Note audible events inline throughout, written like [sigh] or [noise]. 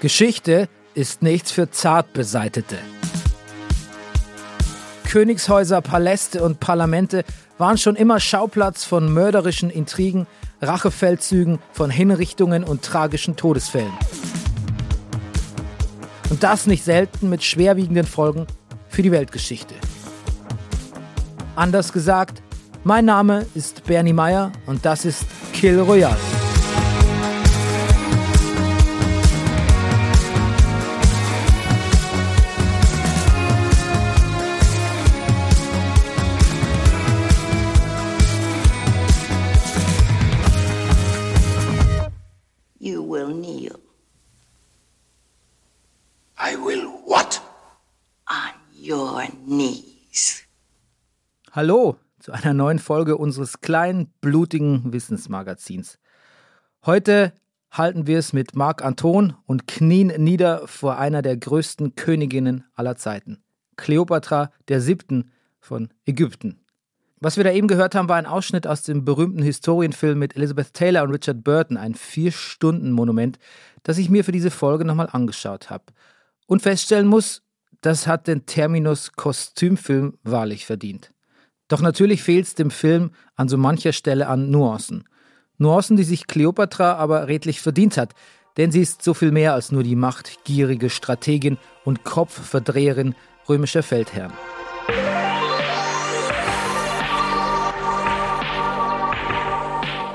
Geschichte ist nichts für Zartbeseitete. Königshäuser, Paläste und Parlamente waren schon immer Schauplatz von mörderischen Intrigen, Rachefeldzügen, von Hinrichtungen und tragischen Todesfällen. Und das nicht selten mit schwerwiegenden Folgen für die Weltgeschichte. Anders gesagt, mein Name ist Bernie Meyer und das ist Kill Royale. Hallo zu einer neuen Folge unseres kleinen, blutigen Wissensmagazins. Heute halten wir es mit Marc Anton und knien nieder vor einer der größten Königinnen aller Zeiten, Kleopatra der Siebten von Ägypten. Was wir da eben gehört haben, war ein Ausschnitt aus dem berühmten Historienfilm mit Elizabeth Taylor und Richard Burton, ein Vier-Stunden-Monument, das ich mir für diese Folge nochmal angeschaut habe. Und feststellen muss, das hat den Terminus Kostümfilm wahrlich verdient. Doch natürlich fehlt es dem Film an so mancher Stelle an Nuancen. Nuancen, die sich Kleopatra aber redlich verdient hat, denn sie ist so viel mehr als nur die machtgierige Strategin und Kopfverdreherin römischer Feldherren.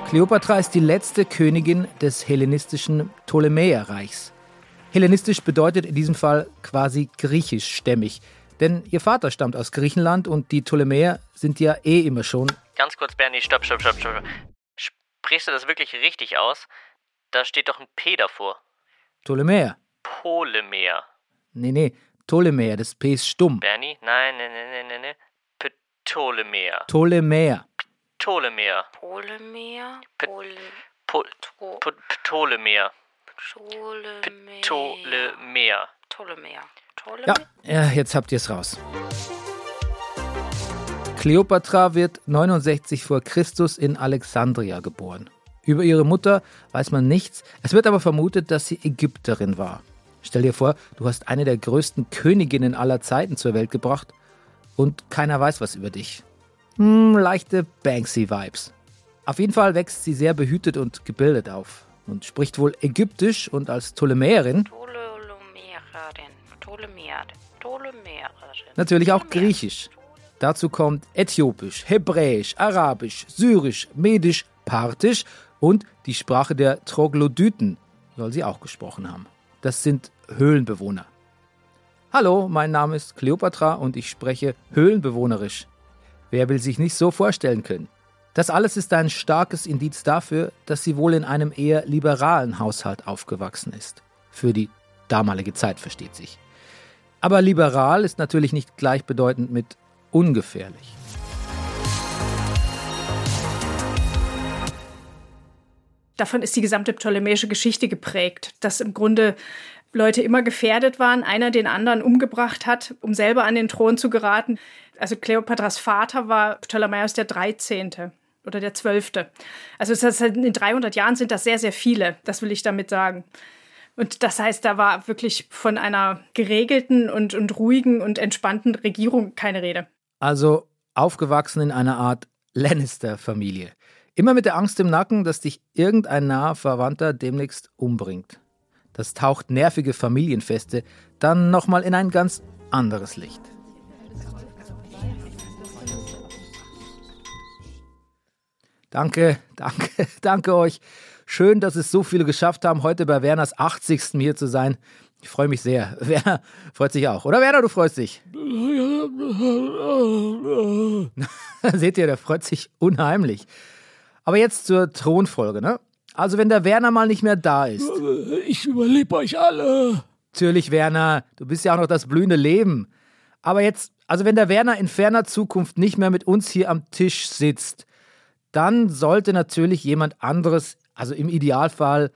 Kleopatra ist die letzte Königin des hellenistischen Ptolemäerreichs. Hellenistisch bedeutet in diesem Fall quasi griechischstämmig, denn ihr Vater stammt aus Griechenland und die Ptolemäer sind ja eh immer schon. Ganz kurz, Bernie, stopp, stopp, stopp, stopp. Sprichst du das wirklich richtig aus? Da steht doch ein P davor. Ptolemäer. Polemer. Nee, nee, Ptolemäer, das P ist stumm. Bernie? Nein, nein, nein, nein, nein, nein. Ptolemer. Ptolemäer. Ptolemer. Polemer, P- Pol, Po- Ptolemer, Ja, ja, jetzt habt ihr es raus. Kleopatra wird 69 vor Christus in Alexandria geboren. Über ihre Mutter weiß man nichts, es wird aber vermutet, dass sie Ägypterin war. Stell dir vor, du hast eine der größten Königinnen aller Zeiten zur Welt gebracht und keiner weiß was über dich. Hm, leichte Banksy-Vibes. Auf jeden Fall wächst sie sehr behütet und gebildet auf und spricht wohl Ägyptisch und als Ptolemäerin Ptolemäerin, Ptolemäer, Ptolemäerin. Natürlich auch Griechisch. Dazu kommt Äthiopisch, Hebräisch, Arabisch, Syrisch, Medisch, Parthisch und die Sprache der Troglodyten soll sie auch gesprochen haben. Das sind Höhlenbewohner. Hallo, mein Name ist Kleopatra und ich spreche Höhlenbewohnerisch. Wer will sich nicht so vorstellen können? Das alles ist ein starkes Indiz dafür, dass sie wohl in einem eher liberalen Haushalt aufgewachsen ist. Für die damalige Zeit versteht sich. Aber liberal ist natürlich nicht gleichbedeutend mit ungefährlich. Davon ist die gesamte ptolemäische Geschichte geprägt, dass im Grunde Leute immer gefährdet waren, einer den anderen umgebracht hat, um selber an den Thron zu geraten. Also Kleopatras Vater war Ptolemäus der 13. oder der 12. Also heißt, in 300 Jahren sind das sehr, sehr viele, das will ich damit sagen. Und das heißt, da war wirklich von einer geregelten und, und ruhigen und entspannten Regierung keine Rede. Also aufgewachsen in einer Art Lannister-Familie. Immer mit der Angst im Nacken, dass dich irgendein naher Verwandter demnächst umbringt. Das taucht nervige Familienfeste dann nochmal in ein ganz anderes Licht. Danke, [laughs] danke, danke euch. Schön, dass es so viele geschafft haben, heute bei Werners 80. hier zu sein. Ich freue mich sehr. [laughs] Werner freut sich auch. Oder Werner, du freust dich? [laughs] Seht ihr, der freut sich unheimlich. Aber jetzt zur Thronfolge, ne? Also, wenn der Werner mal nicht mehr da ist. Ich überlebe euch alle. Natürlich, Werner, du bist ja auch noch das blühende Leben. Aber jetzt, also wenn der Werner in ferner Zukunft nicht mehr mit uns hier am Tisch sitzt, dann sollte natürlich jemand anderes, also im Idealfall,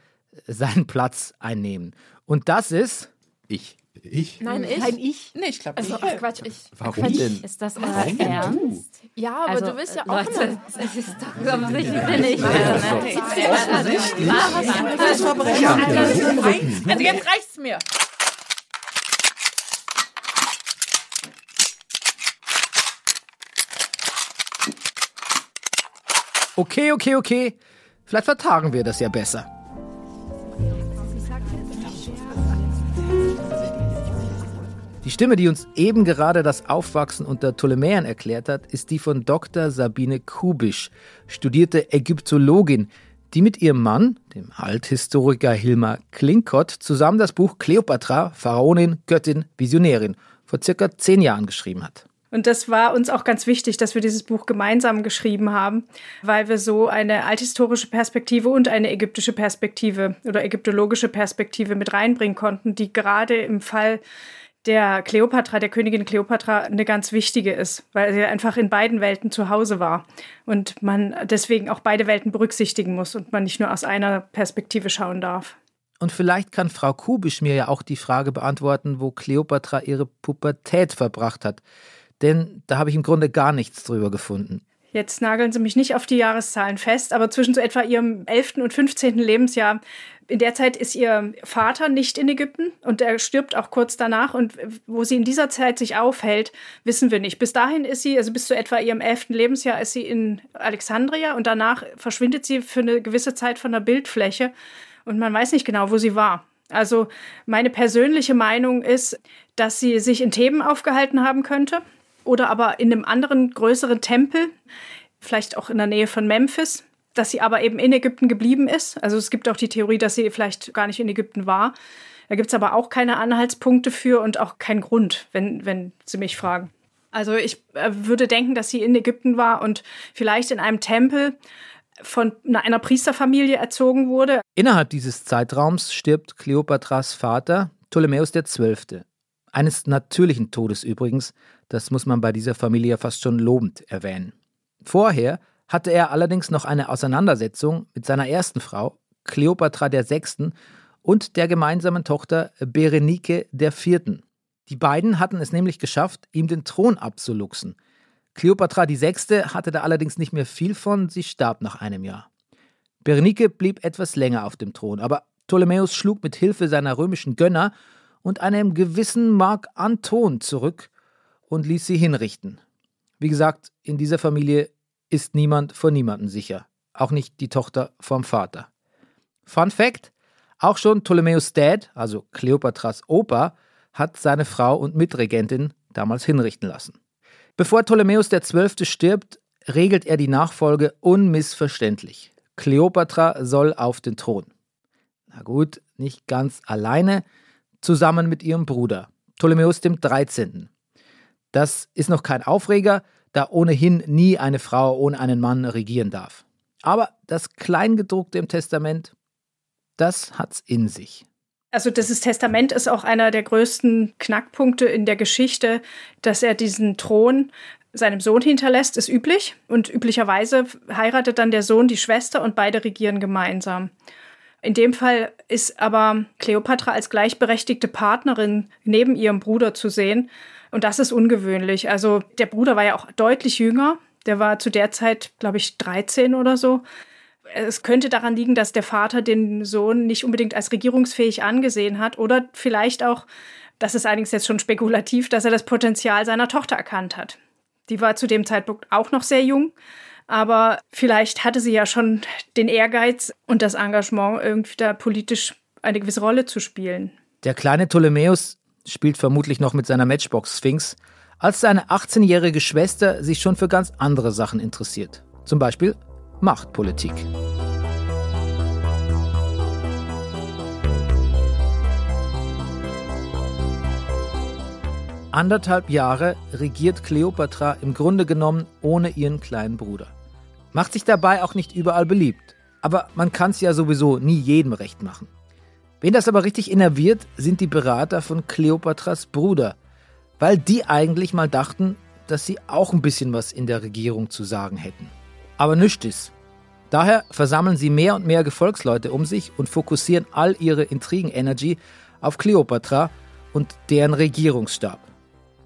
seinen Platz einnehmen. Und das ist ich. Ich? Nein, ich. Nein, ich. Nee, ich glaube Also, nicht. ach Quatsch, ich. Warum Quatsch, denn? Ist das euer Warum denn Ernst? Ja, aber also, du bist ja auch Leute, immer. [laughs] das ist doch offensichtlich nicht. Ne? Das Verbrecher. Also jetzt reicht's mir. Okay, okay, okay. Vielleicht vertagen wir das ja besser. Die Stimme, die uns eben gerade das Aufwachsen unter Ptolemäern erklärt hat, ist die von Dr. Sabine Kubisch, studierte Ägyptologin, die mit ihrem Mann, dem Althistoriker Hilmar Klinkott, zusammen das Buch Kleopatra, Pharaonin, Göttin, Visionärin vor circa zehn Jahren geschrieben hat. Und das war uns auch ganz wichtig, dass wir dieses Buch gemeinsam geschrieben haben, weil wir so eine althistorische Perspektive und eine ägyptische Perspektive oder ägyptologische Perspektive mit reinbringen konnten, die gerade im Fall der Kleopatra, der Königin Kleopatra, eine ganz wichtige ist, weil sie einfach in beiden Welten zu Hause war und man deswegen auch beide Welten berücksichtigen muss und man nicht nur aus einer Perspektive schauen darf. Und vielleicht kann Frau Kubisch mir ja auch die Frage beantworten, wo Kleopatra ihre Pubertät verbracht hat. Denn da habe ich im Grunde gar nichts drüber gefunden. Jetzt nageln Sie mich nicht auf die Jahreszahlen fest, aber zwischen so etwa Ihrem 11. und 15. Lebensjahr, in der Zeit ist Ihr Vater nicht in Ägypten und er stirbt auch kurz danach. Und wo sie in dieser Zeit sich aufhält, wissen wir nicht. Bis dahin ist sie, also bis zu etwa ihrem 11. Lebensjahr, ist sie in Alexandria und danach verschwindet sie für eine gewisse Zeit von der Bildfläche und man weiß nicht genau, wo sie war. Also meine persönliche Meinung ist, dass sie sich in Theben aufgehalten haben könnte oder aber in einem anderen größeren Tempel, vielleicht auch in der Nähe von Memphis, dass sie aber eben in Ägypten geblieben ist. Also es gibt auch die Theorie, dass sie vielleicht gar nicht in Ägypten war. Da gibt es aber auch keine Anhaltspunkte für und auch keinen Grund, wenn, wenn Sie mich fragen. Also ich äh, würde denken, dass sie in Ägypten war und vielleicht in einem Tempel von einer Priesterfamilie erzogen wurde. Innerhalb dieses Zeitraums stirbt Kleopatras Vater, Ptolemäus XII. Eines natürlichen Todes übrigens, das muss man bei dieser Familie fast schon lobend erwähnen. Vorher hatte er allerdings noch eine Auseinandersetzung mit seiner ersten Frau, Kleopatra VI. und der gemeinsamen Tochter Berenike IV. Die beiden hatten es nämlich geschafft, ihm den Thron abzuluxen. Kleopatra VI. hatte da allerdings nicht mehr viel von, sie starb nach einem Jahr. Berenike blieb etwas länger auf dem Thron, aber Ptolemäus schlug mit Hilfe seiner römischen Gönner und einem gewissen Mark Anton zurück und ließ sie hinrichten. Wie gesagt, in dieser Familie ist niemand vor niemanden sicher, auch nicht die Tochter vom Vater. Fun Fact: Auch schon Ptolemäus Dad, also Kleopatras Opa, hat seine Frau und Mitregentin damals hinrichten lassen. Bevor Ptolemäus XII. stirbt, regelt er die Nachfolge unmissverständlich. Kleopatra soll auf den Thron. Na gut, nicht ganz alleine, zusammen mit ihrem Bruder, Ptolemäus XIII. Das ist noch kein Aufreger, da ohnehin nie eine Frau ohne einen Mann regieren darf. Aber das Kleingedruckte im Testament, das hat's in sich. Also dieses Testament ist auch einer der größten Knackpunkte in der Geschichte, dass er diesen Thron seinem Sohn hinterlässt, ist üblich. Und üblicherweise heiratet dann der Sohn die Schwester und beide regieren gemeinsam. In dem Fall ist aber Kleopatra als gleichberechtigte Partnerin neben ihrem Bruder zu sehen. Und das ist ungewöhnlich. Also der Bruder war ja auch deutlich jünger. Der war zu der Zeit, glaube ich, 13 oder so. Es könnte daran liegen, dass der Vater den Sohn nicht unbedingt als regierungsfähig angesehen hat. Oder vielleicht auch, das ist allerdings jetzt schon spekulativ, dass er das Potenzial seiner Tochter erkannt hat. Die war zu dem Zeitpunkt auch noch sehr jung. Aber vielleicht hatte sie ja schon den Ehrgeiz und das Engagement, irgendwie da politisch eine gewisse Rolle zu spielen. Der kleine Ptolemäus spielt vermutlich noch mit seiner Matchbox Sphinx, als seine 18-jährige Schwester sich schon für ganz andere Sachen interessiert. Zum Beispiel Machtpolitik. Anderthalb Jahre regiert Kleopatra im Grunde genommen ohne ihren kleinen Bruder. Macht sich dabei auch nicht überall beliebt. Aber man kann es ja sowieso nie jedem recht machen. Wen das aber richtig innerviert, sind die Berater von Kleopatras Bruder, weil die eigentlich mal dachten, dass sie auch ein bisschen was in der Regierung zu sagen hätten. Aber nichts ist. Daher versammeln sie mehr und mehr Gefolgsleute um sich und fokussieren all ihre Intrigen-Energy auf Kleopatra und deren Regierungsstab.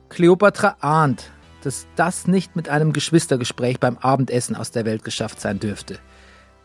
Kleopatra ahnt, dass das nicht mit einem Geschwistergespräch beim Abendessen aus der Welt geschafft sein dürfte.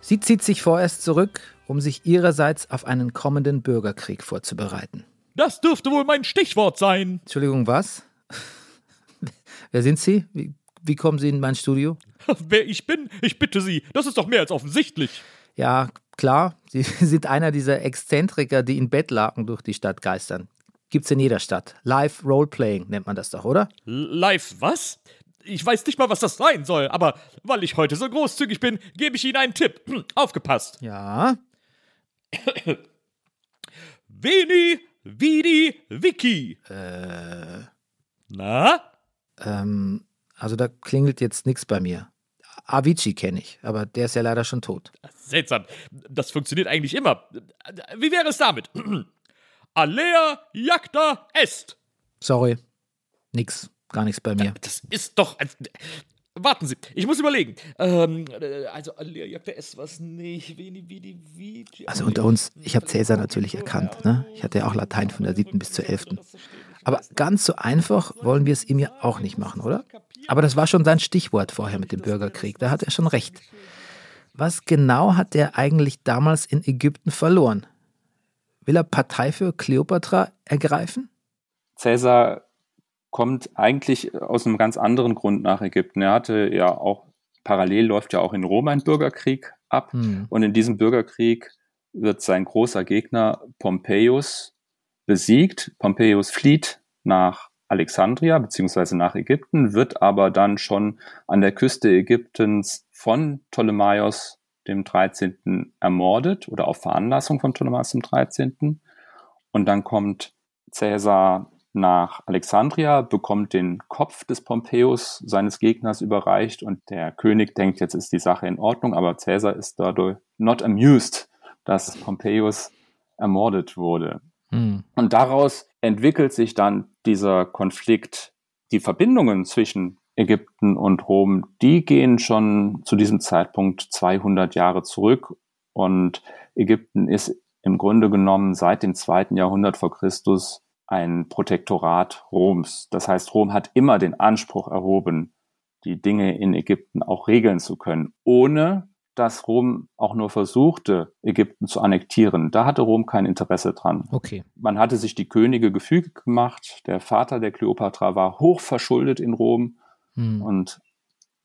Sie zieht sich vorerst zurück, um sich ihrerseits auf einen kommenden Bürgerkrieg vorzubereiten. Das dürfte wohl mein Stichwort sein. Entschuldigung, was? [laughs] Wer sind Sie? Wie, wie kommen Sie in mein Studio? [laughs] Wer ich bin, ich bitte Sie, das ist doch mehr als offensichtlich. Ja, klar, Sie [laughs] sind einer dieser Exzentriker, die in Bettlaken durch die Stadt geistern. Gibt's in jeder Stadt. Live Roleplaying nennt man das doch, oder? Live was? Ich weiß nicht mal, was das sein soll, aber weil ich heute so großzügig bin, gebe ich Ihnen einen Tipp. Hm, [clears throat] Aufgepasst. Ja. [coughs] Veni, Vidi, Vici. Äh, Na? ähm, also da klingelt jetzt nichts bei mir. Avicii kenne ich, aber der ist ja leider schon tot. Seltsam. Das funktioniert eigentlich immer. Wie wäre es damit? Alea jacta est. Sorry. Nix. Gar nichts bei mir. Das ist doch. Warten Sie, ich muss überlegen. Ähm, also, Alea jacta est was nicht. Veni, vidi, vici. Also unter uns, ich habe Cäsar natürlich erkannt. Ne? Ich hatte ja auch Latein von der siebten bis zur elften. Aber ganz so einfach wollen wir es ihm ja auch nicht machen, oder? Aber das war schon sein Stichwort vorher mit dem Bürgerkrieg. Da hat er schon recht. Was genau hat er eigentlich damals in Ägypten verloren? Will er Partei für Kleopatra ergreifen? Cäsar kommt eigentlich aus einem ganz anderen Grund nach Ägypten. Er hatte ja auch, parallel läuft ja auch in Rom ein Bürgerkrieg ab. Hm. Und in diesem Bürgerkrieg wird sein großer Gegner Pompeius besiegt. Pompeius flieht nach Alexandria beziehungsweise nach Ägypten, wird aber dann schon an der Küste Ägyptens von Ptolemaios dem 13. ermordet oder auf Veranlassung von Ptolemaios dem 13. Und dann kommt Caesar nach Alexandria, bekommt den Kopf des Pompeius, seines Gegners, überreicht und der König denkt, jetzt ist die Sache in Ordnung, aber Caesar ist dadurch not amused, dass Pompeius ermordet wurde. Hm. Und daraus entwickelt sich dann dieser Konflikt. Die Verbindungen zwischen Ägypten und Rom, die gehen schon zu diesem Zeitpunkt 200 Jahre zurück. Und Ägypten ist im Grunde genommen seit dem zweiten Jahrhundert vor Christus ein Protektorat Roms. Das heißt, Rom hat immer den Anspruch erhoben, die Dinge in Ägypten auch regeln zu können, ohne dass Rom auch nur versuchte, Ägypten zu annektieren. Da hatte Rom kein Interesse dran. Okay. Man hatte sich die Könige gefügig gemacht. Der Vater der Kleopatra war hoch verschuldet in Rom Hm. und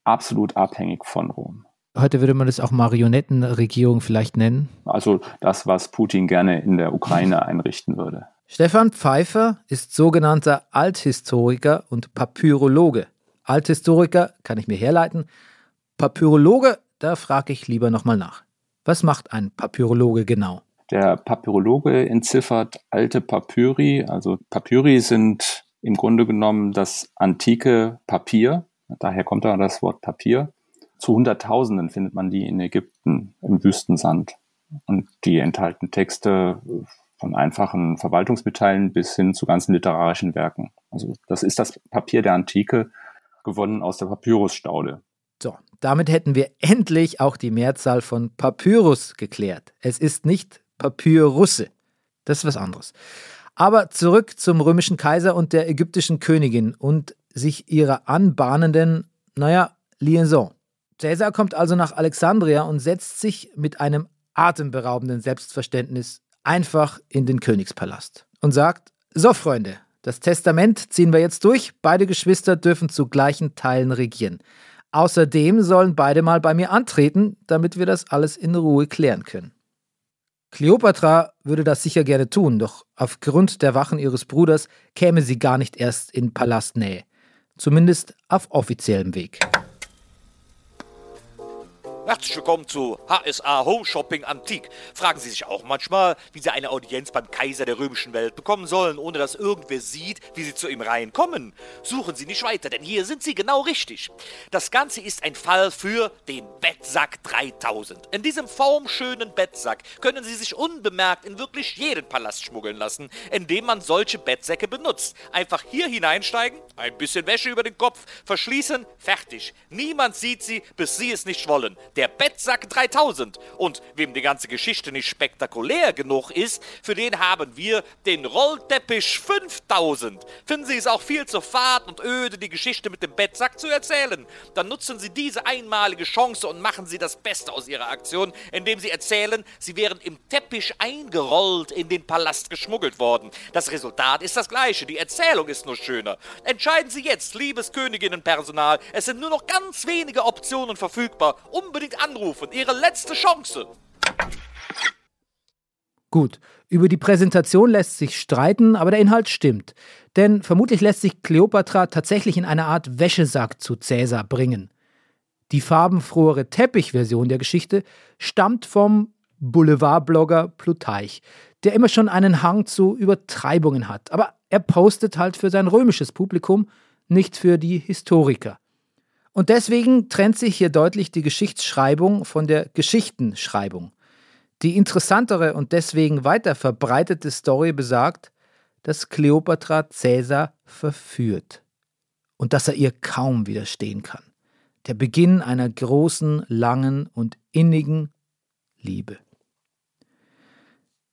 absolut abhängig von Rom. Heute würde man das auch Marionettenregierung vielleicht nennen. Also das, was Putin gerne in der Ukraine [laughs] einrichten würde. Stefan Pfeiffer ist sogenannter Althistoriker und Papyrologe. Althistoriker kann ich mir herleiten. Papyrologe, da frage ich lieber nochmal nach. Was macht ein Papyrologe genau? Der Papyrologe entziffert alte Papyri. Also Papyri sind im Grunde genommen das antike Papier. Daher kommt da das Wort Papier. Zu Hunderttausenden findet man die in Ägypten im Wüstensand. Und die enthalten Texte von einfachen Verwaltungsmitteilen bis hin zu ganzen literarischen Werken. Also das ist das Papier der Antike, gewonnen aus der Papyrusstaude. So, damit hätten wir endlich auch die Mehrzahl von Papyrus geklärt. Es ist nicht Papyrusse. Das ist was anderes. Aber zurück zum römischen Kaiser und der ägyptischen Königin und sich ihrer anbahnenden, naja, Liaison. Caesar kommt also nach Alexandria und setzt sich mit einem atemberaubenden Selbstverständnis einfach in den Königspalast und sagt, so Freunde, das Testament ziehen wir jetzt durch, beide Geschwister dürfen zu gleichen Teilen regieren. Außerdem sollen beide mal bei mir antreten, damit wir das alles in Ruhe klären können. Kleopatra würde das sicher gerne tun, doch aufgrund der Wachen ihres Bruders käme sie gar nicht erst in Palastnähe. Zumindest auf offiziellem Weg. Herzlich willkommen zu HSA Home Shopping Antik. Fragen Sie sich auch manchmal, wie Sie eine Audienz beim Kaiser der römischen Welt bekommen sollen, ohne dass irgendwer sieht, wie Sie zu ihm reinkommen? Suchen Sie nicht weiter, denn hier sind Sie genau richtig. Das Ganze ist ein Fall für den Bettsack 3000. In diesem formschönen Bettsack können Sie sich unbemerkt in wirklich jeden Palast schmuggeln lassen, indem man solche Bettsäcke benutzt. Einfach hier hineinsteigen, ein bisschen Wäsche über den Kopf, verschließen, fertig. Niemand sieht Sie, bis Sie es nicht wollen. Der der Bettsack 3000. Und wem die ganze Geschichte nicht spektakulär genug ist, für den haben wir den Rollteppich 5000. Finden Sie es auch viel zu fad und öde, die Geschichte mit dem Bettsack zu erzählen? Dann nutzen Sie diese einmalige Chance und machen Sie das Beste aus Ihrer Aktion, indem Sie erzählen, Sie wären im Teppich eingerollt in den Palast geschmuggelt worden. Das Resultat ist das gleiche, die Erzählung ist nur schöner. Entscheiden Sie jetzt, liebes Königinnenpersonal, es sind nur noch ganz wenige Optionen verfügbar. Unbedingt anrufen, Ihre letzte Chance. Gut, über die Präsentation lässt sich streiten, aber der Inhalt stimmt. Denn vermutlich lässt sich Kleopatra tatsächlich in eine Art Wäschesack zu Cäsar bringen. Die farbenfrohere Teppichversion der Geschichte stammt vom Boulevardblogger Plutarch, der immer schon einen Hang zu Übertreibungen hat. Aber er postet halt für sein römisches Publikum, nicht für die Historiker. Und deswegen trennt sich hier deutlich die Geschichtsschreibung von der Geschichtenschreibung. Die interessantere und deswegen weiter verbreitete Story besagt, dass Kleopatra Cäsar verführt und dass er ihr kaum widerstehen kann. Der Beginn einer großen, langen und innigen Liebe.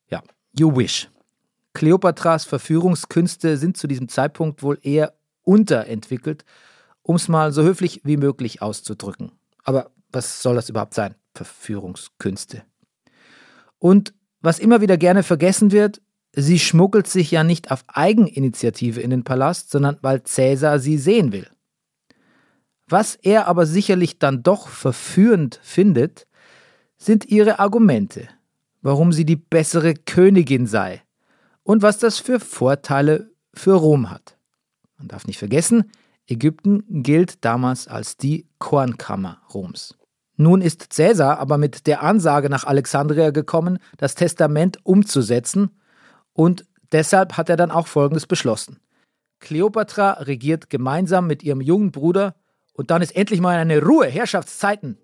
Ja, you wish. Kleopatras Verführungskünste sind zu diesem Zeitpunkt wohl eher unterentwickelt, um es mal so höflich wie möglich auszudrücken. Aber was soll das überhaupt sein? Verführungskünste. Und was immer wieder gerne vergessen wird, sie schmuggelt sich ja nicht auf Eigeninitiative in den Palast, sondern weil Cäsar sie sehen will. Was er aber sicherlich dann doch verführend findet, sind ihre Argumente, warum sie die bessere Königin sei und was das für Vorteile für Rom hat. Man darf nicht vergessen, Ägypten gilt damals als die Kornkammer Roms. Nun ist Cäsar aber mit der Ansage nach Alexandria gekommen, das Testament umzusetzen, und deshalb hat er dann auch Folgendes beschlossen. Kleopatra regiert gemeinsam mit ihrem jungen Bruder, und dann ist endlich mal eine Ruhe, Herrschaftszeiten.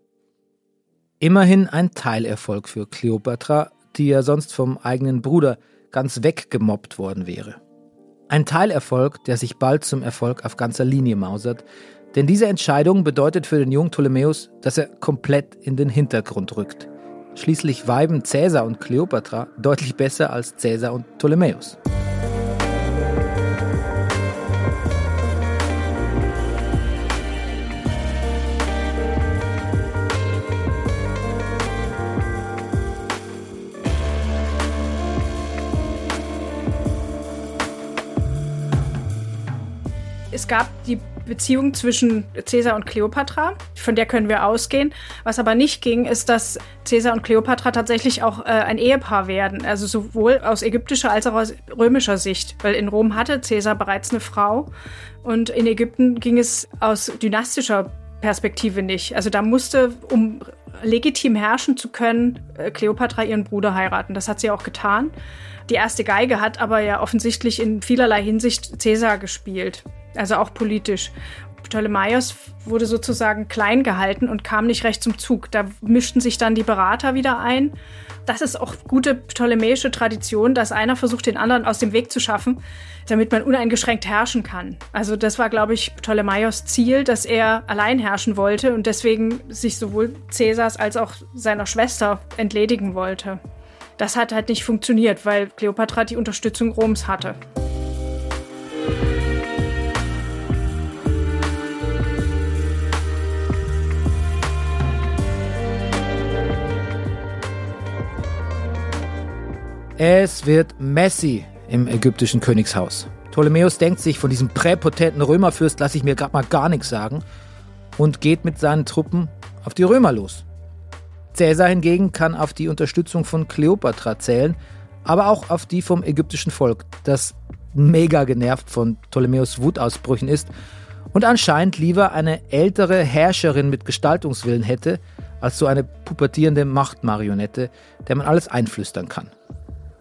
Immerhin ein Teilerfolg für Kleopatra, die ja sonst vom eigenen Bruder ganz weggemobbt worden wäre. Ein Teilerfolg, der sich bald zum Erfolg auf ganzer Linie mausert, denn diese Entscheidung bedeutet für den jungen Ptolemäus, dass er komplett in den Hintergrund rückt. Schließlich weiben Cäsar und Kleopatra deutlich besser als Cäsar und Ptolemäus. Es gab die Beziehung zwischen Caesar und Kleopatra, von der können wir ausgehen. Was aber nicht ging, ist, dass Caesar und Kleopatra tatsächlich auch äh, ein Ehepaar werden. Also sowohl aus ägyptischer als auch aus römischer Sicht. Weil in Rom hatte Caesar bereits eine Frau und in Ägypten ging es aus dynastischer Perspektive nicht. Also da musste, um legitim herrschen zu können, äh, Kleopatra ihren Bruder heiraten. Das hat sie auch getan. Die erste Geige hat aber ja offensichtlich in vielerlei Hinsicht Caesar gespielt also auch politisch. Ptolemaios wurde sozusagen klein gehalten und kam nicht recht zum Zug. Da mischten sich dann die Berater wieder ein. Das ist auch gute ptolemäische Tradition, dass einer versucht, den anderen aus dem Weg zu schaffen, damit man uneingeschränkt herrschen kann. Also das war, glaube ich, Ptolemaios Ziel, dass er allein herrschen wollte und deswegen sich sowohl Cäsars als auch seiner Schwester entledigen wollte. Das hat halt nicht funktioniert, weil Kleopatra die Unterstützung Roms hatte. Es wird messy im ägyptischen Königshaus. Ptolemäus denkt sich, von diesem präpotenten Römerfürst lasse ich mir gerade mal gar nichts sagen und geht mit seinen Truppen auf die Römer los. Caesar hingegen kann auf die Unterstützung von Kleopatra zählen, aber auch auf die vom ägyptischen Volk, das mega genervt von Ptolemäus Wutausbrüchen ist und anscheinend lieber eine ältere Herrscherin mit Gestaltungswillen hätte, als so eine pubertierende Machtmarionette, der man alles einflüstern kann.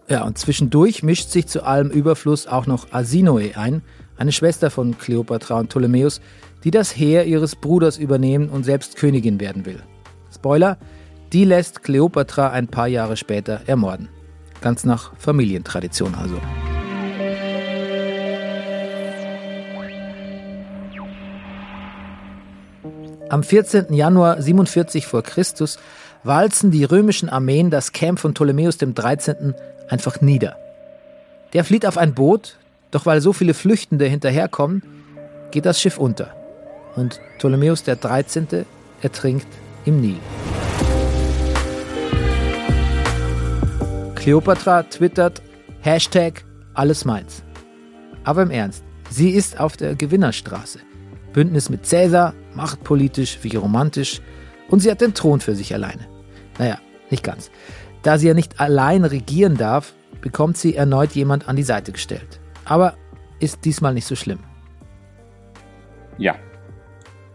Ja, und zwischendurch mischt sich zu allem Überfluss auch noch Asinoe ein, eine Schwester von Kleopatra und Ptolemäus, die das Heer ihres Bruders übernehmen und selbst Königin werden will. Spoiler, die lässt Kleopatra ein paar Jahre später ermorden. Ganz nach Familientradition also. Am 14. Januar 47 vor Christus walzen die römischen Armeen das Camp von Ptolemäus dem 13. einfach nieder. Der flieht auf ein Boot, doch weil so viele Flüchtende hinterherkommen, geht das Schiff unter. Und Ptolemäus der 13. ertrinkt im Nil. Kleopatra twittert Hashtag alles meins. Aber im Ernst, sie ist auf der Gewinnerstraße. Bündnis mit Cäsar, machtpolitisch wie romantisch und sie hat den Thron für sich alleine. Naja, nicht ganz. Da sie ja nicht allein regieren darf, bekommt sie erneut jemand an die Seite gestellt. Aber ist diesmal nicht so schlimm. Ja.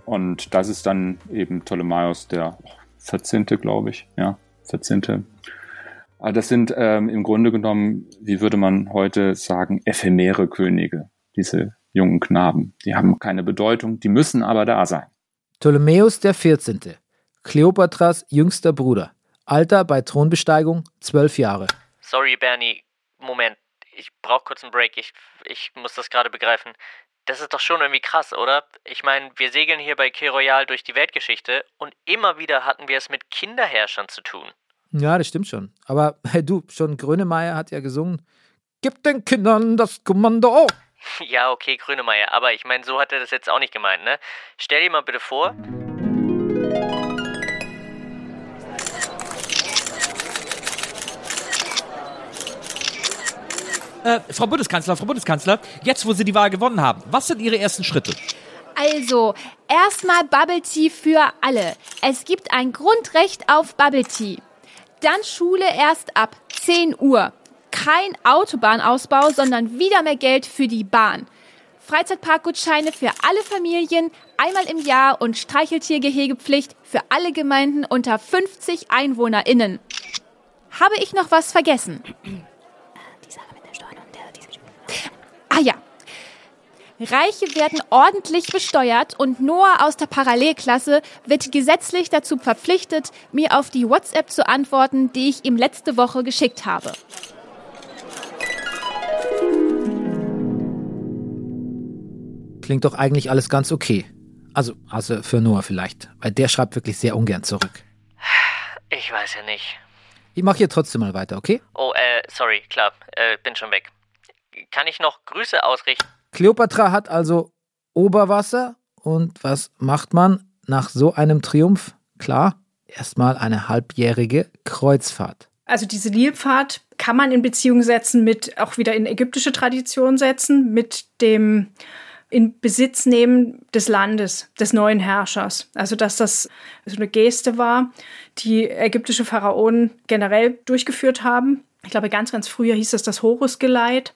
Und das ist dann eben Ptolemaios der 14. glaube ich. Ja, 14. Aber das sind ähm, im Grunde genommen, wie würde man heute sagen, ephemere Könige, diese jungen Knaben. Die haben keine Bedeutung, die müssen aber da sein. Ptolemäus der 14. Kleopatras jüngster Bruder. Alter bei Thronbesteigung zwölf Jahre. Sorry, Bernie. Moment. Ich brauche kurz einen Break. Ich, ich muss das gerade begreifen. Das ist doch schon irgendwie krass, oder? Ich meine, wir segeln hier bei Key Royal durch die Weltgeschichte und immer wieder hatten wir es mit Kinderherrschern zu tun. Ja, das stimmt schon. Aber hey, du, schon Grönemeyer hat ja gesungen: Gib den Kindern das Kommando. [laughs] Ja, okay, Grönemeyer, aber ich meine, so hat er das jetzt auch nicht gemeint, ne? Stell dir mal bitte vor. Äh, Frau Bundeskanzler, Frau Bundeskanzler, jetzt wo Sie die Wahl gewonnen haben, was sind Ihre ersten Schritte? Also, erstmal Bubble Tea für alle. Es gibt ein Grundrecht auf Bubble Tea. Dann Schule erst ab 10 Uhr. Kein Autobahnausbau, sondern wieder mehr Geld für die Bahn. Freizeitparkgutscheine für alle Familien, einmal im Jahr und Streicheltiergehegepflicht für alle Gemeinden unter 50 EinwohnerInnen. Habe ich noch was vergessen? Ah ja. Reiche werden ordentlich besteuert und Noah aus der Parallelklasse wird gesetzlich dazu verpflichtet, mir auf die WhatsApp zu antworten, die ich ihm letzte Woche geschickt habe. Klingt doch eigentlich alles ganz okay. Also, also für Noah vielleicht, weil der schreibt wirklich sehr ungern zurück. Ich weiß ja nicht. Ich mache hier trotzdem mal weiter, okay? Oh, äh, sorry, klar, äh, bin schon weg. Kann ich noch Grüße ausrichten? Kleopatra hat also Oberwasser und was macht man nach so einem Triumph? Klar, erstmal eine halbjährige Kreuzfahrt. Also diese Nilpfad kann man in Beziehung setzen mit, auch wieder in ägyptische Tradition setzen, mit dem in Besitz nehmen des Landes, des neuen Herrschers. Also dass das so eine Geste war, die ägyptische Pharaonen generell durchgeführt haben. Ich glaube, ganz, ganz früher hieß das das Horusgeleit.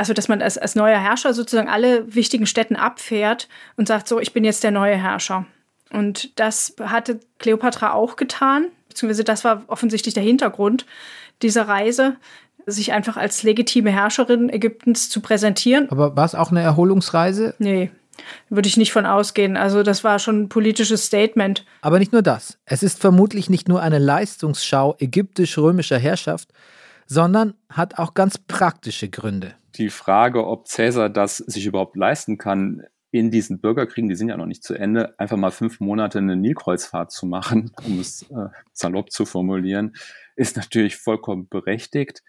Also, dass man als, als neuer Herrscher sozusagen alle wichtigen Städten abfährt und sagt, so, ich bin jetzt der neue Herrscher. Und das hatte Kleopatra auch getan, beziehungsweise das war offensichtlich der Hintergrund dieser Reise, sich einfach als legitime Herrscherin Ägyptens zu präsentieren. Aber war es auch eine Erholungsreise? Nee, würde ich nicht von ausgehen. Also das war schon ein politisches Statement. Aber nicht nur das. Es ist vermutlich nicht nur eine Leistungsschau ägyptisch-römischer Herrschaft, sondern hat auch ganz praktische Gründe. Die Frage, ob Cäsar das sich überhaupt leisten kann, in diesen Bürgerkriegen, die sind ja noch nicht zu Ende, einfach mal fünf Monate eine Nilkreuzfahrt zu machen, [laughs] um es äh, salopp zu formulieren, ist natürlich vollkommen berechtigt.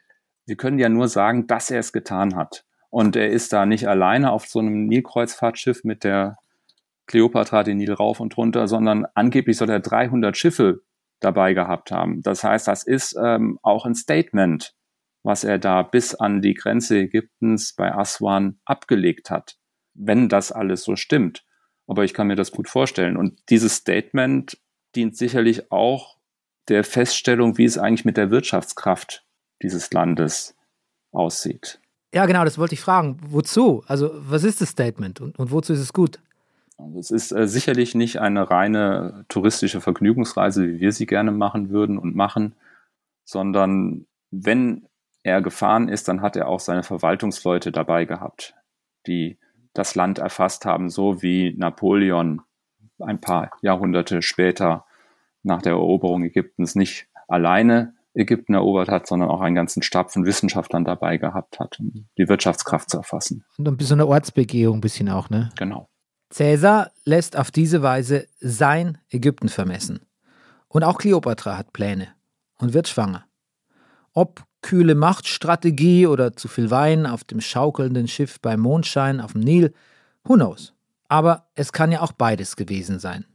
Wir können ja nur sagen, dass er es getan hat. Und er ist da nicht alleine auf so einem Nilkreuzfahrtschiff mit der Kleopatra den Nil rauf und runter, sondern angeblich soll er 300 Schiffe dabei gehabt haben. Das heißt, das ist ähm, auch ein Statement, was er da bis an die Grenze Ägyptens bei Aswan abgelegt hat, wenn das alles so stimmt. Aber ich kann mir das gut vorstellen. Und dieses Statement dient sicherlich auch der Feststellung, wie es eigentlich mit der Wirtschaftskraft dieses Landes aussieht. Ja, genau, das wollte ich fragen. Wozu? Also, was ist das Statement und, und wozu ist es gut? Also, es ist äh, sicherlich nicht eine reine touristische Vergnügungsreise, wie wir sie gerne machen würden und machen, sondern wenn er gefahren ist, dann hat er auch seine Verwaltungsleute dabei gehabt, die das Land erfasst haben, so wie Napoleon ein paar Jahrhunderte später nach der Eroberung Ägyptens nicht alleine Ägypten erobert hat, sondern auch einen ganzen Stab von Wissenschaftlern dabei gehabt hat, um die Wirtschaftskraft zu erfassen. Und ein bisschen eine Ortsbegehung, ein bisschen auch, ne? Genau. Cäsar lässt auf diese Weise sein Ägypten vermessen. Und auch Kleopatra hat Pläne und wird schwanger. Ob kühle Machtstrategie oder zu viel Wein auf dem schaukelnden Schiff bei Mondschein auf dem Nil, who knows. Aber es kann ja auch beides gewesen sein.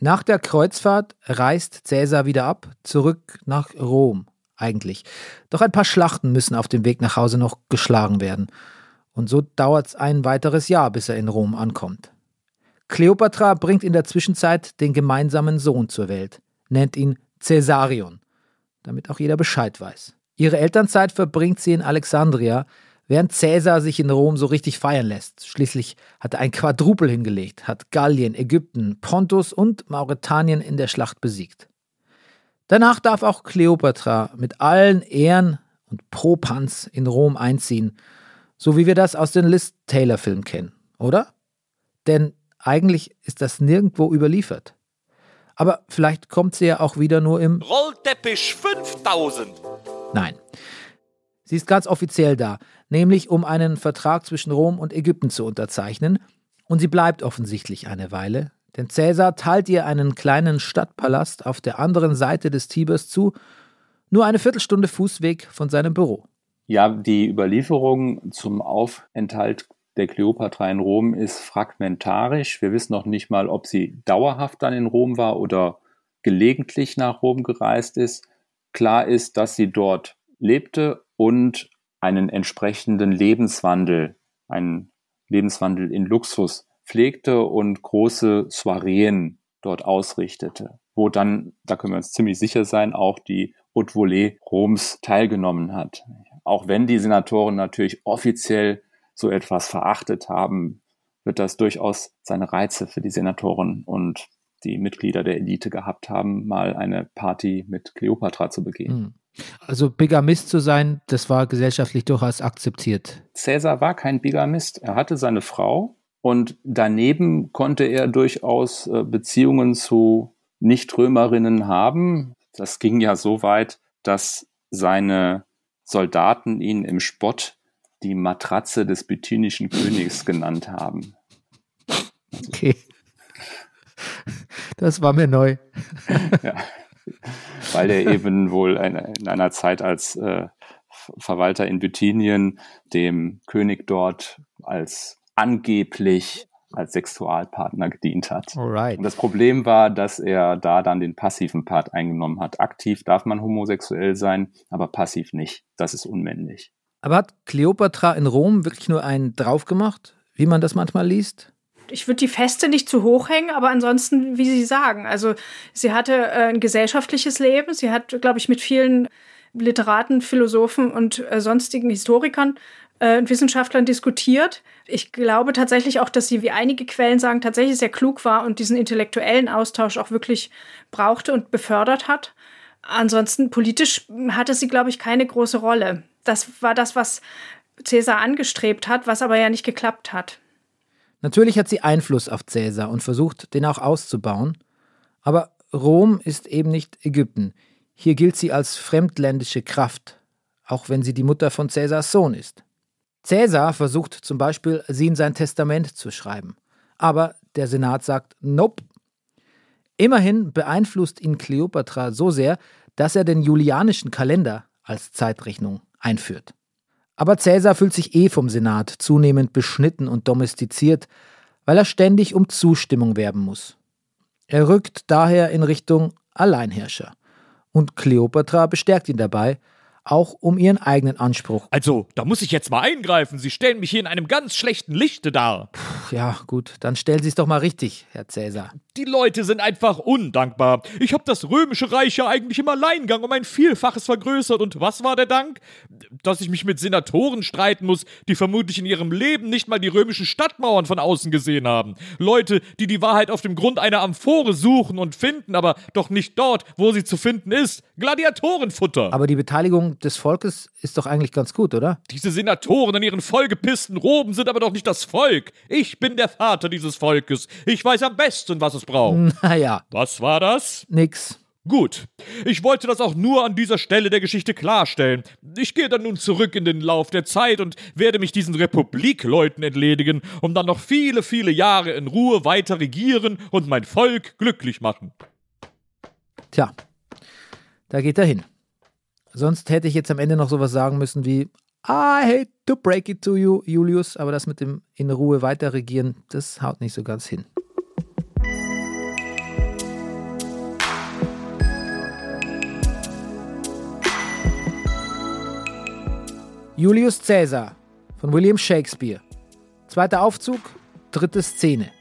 Nach der Kreuzfahrt reist Cäsar wieder ab, zurück nach Rom eigentlich. Doch ein paar Schlachten müssen auf dem Weg nach Hause noch geschlagen werden. Und so dauert es ein weiteres Jahr, bis er in Rom ankommt. Kleopatra bringt in der Zwischenzeit den gemeinsamen Sohn zur Welt, nennt ihn Caesarion, damit auch jeder Bescheid weiß. Ihre Elternzeit verbringt sie in Alexandria, während Caesar sich in Rom so richtig feiern lässt. Schließlich hat er ein Quadrupel hingelegt, hat Gallien, Ägypten, Pontus und Mauretanien in der Schlacht besiegt. Danach darf auch Kleopatra mit allen Ehren und Propanz in Rom einziehen, so wie wir das aus den Liz Taylor Filmen kennen, oder? Denn eigentlich ist das nirgendwo überliefert. Aber vielleicht kommt sie ja auch wieder nur im Rollteppich 5000. Nein. Sie ist ganz offiziell da, nämlich um einen Vertrag zwischen Rom und Ägypten zu unterzeichnen, und sie bleibt offensichtlich eine Weile, denn Cäsar teilt ihr einen kleinen Stadtpalast auf der anderen Seite des Tibers zu, nur eine Viertelstunde Fußweg von seinem Büro. Ja, die Überlieferung zum Aufenthalt der Kleopatra in Rom ist fragmentarisch. Wir wissen noch nicht mal, ob sie dauerhaft dann in Rom war oder gelegentlich nach Rom gereist ist. Klar ist, dass sie dort lebte und einen entsprechenden Lebenswandel, einen Lebenswandel in Luxus pflegte und große Soireen dort ausrichtete, wo dann, da können wir uns ziemlich sicher sein, auch die Haute Volée Roms teilgenommen hat. Auch wenn die Senatoren natürlich offiziell so etwas verachtet haben, wird das durchaus seine Reize für die Senatoren und die Mitglieder der Elite gehabt haben, mal eine Party mit Kleopatra zu begehen. Hm. Also Bigamist zu sein, das war gesellschaftlich durchaus akzeptiert. Cäsar war kein Bigamist. Er hatte seine Frau und daneben konnte er durchaus äh, Beziehungen zu Nichtrömerinnen haben. Das ging ja so weit, dass seine Soldaten ihn im Spott die Matratze des bithynischen Königs genannt haben. Okay. Das war mir neu. [laughs] ja. Weil er eben wohl in einer Zeit als äh, Verwalter in Bithynien dem König dort als angeblich als Sexualpartner gedient hat. Alright. Und das Problem war, dass er da dann den passiven Part eingenommen hat. Aktiv darf man homosexuell sein, aber passiv nicht. Das ist unmännlich. Aber hat Kleopatra in Rom wirklich nur einen draufgemacht, wie man das manchmal liest? Ich würde die Feste nicht zu hoch hängen, aber ansonsten, wie Sie sagen, also sie hatte äh, ein gesellschaftliches Leben. Sie hat, glaube ich, mit vielen Literaten, Philosophen und äh, sonstigen Historikern äh, und Wissenschaftlern diskutiert. Ich glaube tatsächlich auch, dass sie, wie einige Quellen sagen, tatsächlich sehr klug war und diesen intellektuellen Austausch auch wirklich brauchte und befördert hat. Ansonsten politisch hatte sie, glaube ich, keine große Rolle. Das war das, was Cäsar angestrebt hat, was aber ja nicht geklappt hat. Natürlich hat sie Einfluss auf Cäsar und versucht, den auch auszubauen. Aber Rom ist eben nicht Ägypten. Hier gilt sie als fremdländische Kraft, auch wenn sie die Mutter von Cäsars Sohn ist. Cäsar versucht zum Beispiel, sie in sein Testament zu schreiben. Aber der Senat sagt Nope. Immerhin beeinflusst ihn Kleopatra so sehr, dass er den julianischen Kalender als Zeitrechnung einführt. Aber Cäsar fühlt sich eh vom Senat zunehmend beschnitten und domestiziert, weil er ständig um Zustimmung werben muss. Er rückt daher in Richtung Alleinherrscher. Und Kleopatra bestärkt ihn dabei, auch um ihren eigenen Anspruch. Also, da muss ich jetzt mal eingreifen. Sie stellen mich hier in einem ganz schlechten Lichte dar. Puh, ja, gut, dann stellen Sie es doch mal richtig, Herr Cäsar. Die Leute sind einfach undankbar. Ich habe das römische Reich ja eigentlich im Alleingang um ein Vielfaches vergrößert. Und was war der Dank? Dass ich mich mit Senatoren streiten muss, die vermutlich in ihrem Leben nicht mal die römischen Stadtmauern von außen gesehen haben. Leute, die die Wahrheit auf dem Grund einer Amphore suchen und finden, aber doch nicht dort, wo sie zu finden ist. Gladiatorenfutter. Aber die Beteiligung des Volkes ist doch eigentlich ganz gut, oder? Diese Senatoren in ihren vollgepissten Roben sind aber doch nicht das Volk. Ich bin der Vater dieses Volkes. Ich weiß am besten, was es braucht. [laughs] Naja. Was war das? Nix. Gut, ich wollte das auch nur an dieser Stelle der Geschichte klarstellen. Ich gehe dann nun zurück in den Lauf der Zeit und werde mich diesen Republikleuten entledigen, um dann noch viele, viele Jahre in Ruhe weiter regieren und mein Volk glücklich machen. Tja, da geht er hin. Sonst hätte ich jetzt am Ende noch sowas sagen müssen wie I hate to break it to you, Julius, aber das mit dem in Ruhe weiter regieren, das haut nicht so ganz hin. Julius Caesar von William Shakespeare. Zweiter Aufzug, dritte Szene.